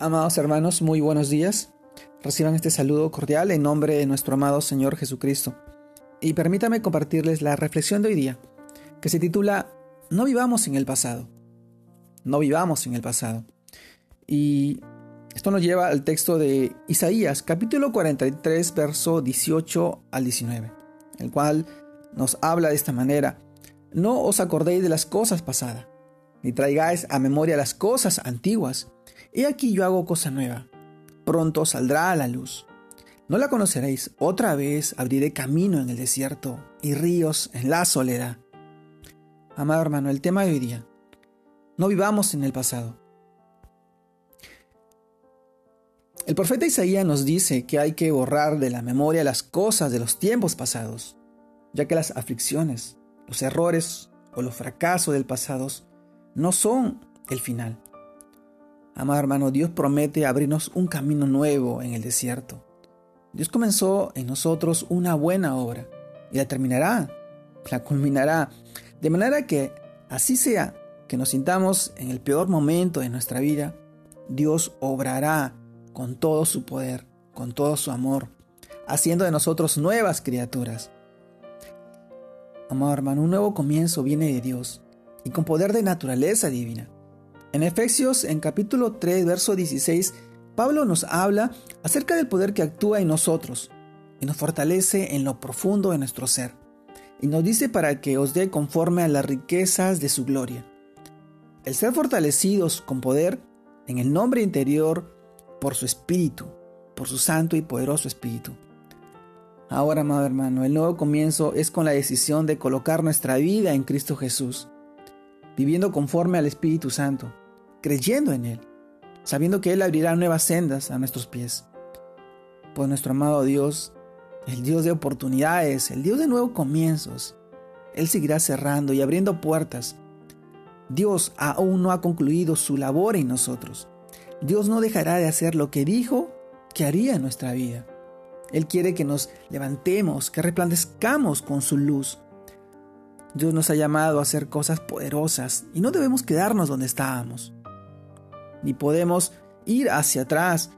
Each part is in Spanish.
Amados hermanos, muy buenos días. Reciban este saludo cordial en nombre de nuestro amado Señor Jesucristo. Y permítame compartirles la reflexión de hoy día, que se titula No vivamos en el pasado. No vivamos en el pasado. Y esto nos lleva al texto de Isaías, capítulo 43, verso 18 al 19, el cual nos habla de esta manera. No os acordéis de las cosas pasadas, ni traigáis a memoria las cosas antiguas He aquí yo hago cosa nueva. Pronto saldrá a la luz. No la conoceréis. Otra vez abriré camino en el desierto y ríos en la soledad. Amado hermano, el tema de hoy día. No vivamos en el pasado. El profeta Isaías nos dice que hay que borrar de la memoria las cosas de los tiempos pasados, ya que las aflicciones, los errores o los fracasos del pasado no son el final. Amado hermano, Dios promete abrirnos un camino nuevo en el desierto. Dios comenzó en nosotros una buena obra y la terminará, la culminará, de manera que así sea que nos sintamos en el peor momento de nuestra vida, Dios obrará con todo su poder, con todo su amor, haciendo de nosotros nuevas criaturas. Amado hermano, un nuevo comienzo viene de Dios y con poder de naturaleza divina. En Efesios, en capítulo 3, verso 16, Pablo nos habla acerca del poder que actúa en nosotros y nos fortalece en lo profundo de nuestro ser. Y nos dice para que os dé conforme a las riquezas de su gloria. El ser fortalecidos con poder en el nombre interior por su espíritu, por su santo y poderoso espíritu. Ahora, amado hermano, el nuevo comienzo es con la decisión de colocar nuestra vida en Cristo Jesús, viviendo conforme al Espíritu Santo creyendo en Él, sabiendo que Él abrirá nuevas sendas a nuestros pies. Pues nuestro amado Dios, el Dios de oportunidades, el Dios de nuevos comienzos, Él seguirá cerrando y abriendo puertas. Dios aún no ha concluido su labor en nosotros. Dios no dejará de hacer lo que dijo que haría en nuestra vida. Él quiere que nos levantemos, que resplandezcamos con su luz. Dios nos ha llamado a hacer cosas poderosas y no debemos quedarnos donde estábamos ni podemos ir hacia atrás.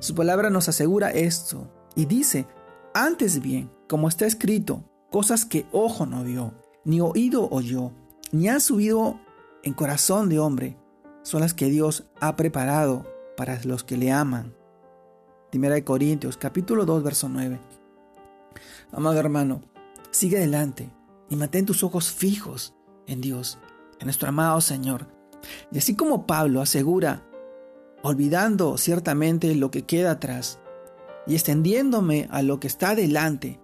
Su palabra nos asegura esto y dice, antes bien, como está escrito, cosas que ojo no vio, ni oído oyó, ni ha subido en corazón de hombre, son las que Dios ha preparado para los que le aman. Primera de Corintios, capítulo 2, verso 9. Amado hermano, sigue adelante y mantén tus ojos fijos en Dios, en nuestro amado Señor, y así como Pablo asegura, olvidando ciertamente lo que queda atrás y extendiéndome a lo que está delante,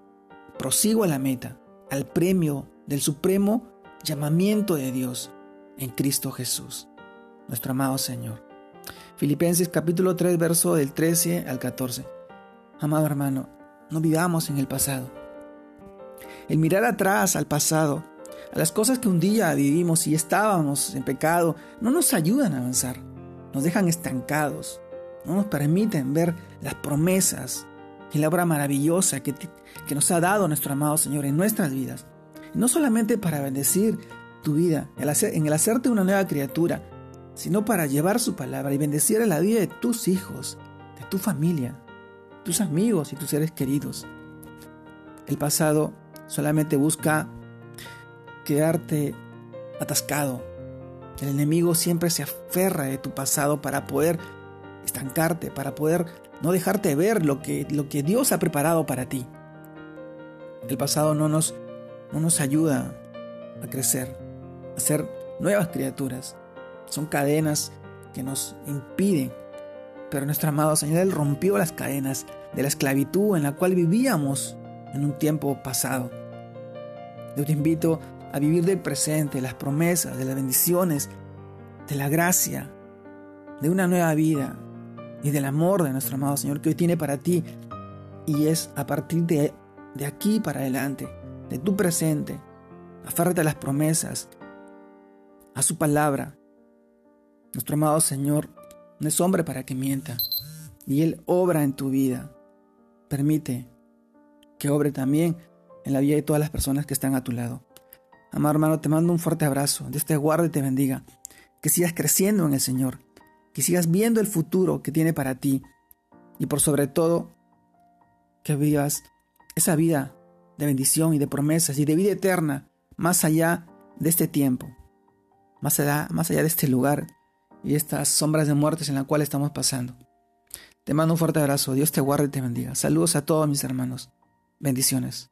prosigo a la meta, al premio del supremo llamamiento de Dios en Cristo Jesús, nuestro amado Señor. Filipenses capítulo 3, verso del 13 al 14. Amado hermano, no vivamos en el pasado. El mirar atrás al pasado a las cosas que un día vivimos y estábamos en pecado, no nos ayudan a avanzar, nos dejan estancados, no nos permiten ver las promesas y la obra maravillosa que, que nos ha dado nuestro amado Señor en nuestras vidas. no solamente para bendecir tu vida, en el hacerte una nueva criatura, sino para llevar su palabra y bendecir la vida de tus hijos, de tu familia, tus amigos y tus seres queridos. El pasado solamente busca quedarte atascado. El enemigo siempre se aferra de tu pasado para poder estancarte, para poder no dejarte ver lo que, lo que Dios ha preparado para ti. El pasado no nos, no nos ayuda a crecer, a ser nuevas criaturas. Son cadenas que nos impiden. Pero nuestro amado Señor, Él rompió las cadenas de la esclavitud en la cual vivíamos en un tiempo pasado. Yo te invito a vivir del presente, las promesas, de las bendiciones, de la gracia, de una nueva vida y del amor de nuestro amado Señor que hoy tiene para ti. Y es a partir de, de aquí para adelante, de tu presente, afárrate a las promesas, a su palabra. Nuestro amado Señor no es hombre para que mienta, y Él obra en tu vida. Permite que obre también en la vida de todas las personas que están a tu lado. Amado hermano, te mando un fuerte abrazo. Dios te guarde y te bendiga. Que sigas creciendo en el Señor. que sigas viendo el futuro que tiene para ti y por sobre todo que vivas esa vida de bendición y de promesas y de vida eterna más allá de este tiempo, más allá, más allá de este lugar y estas sombras de muertes en la cual estamos pasando. Te mando un fuerte abrazo, Dios te guarde y te bendiga. Saludos a todos mis hermanos. Bendiciones.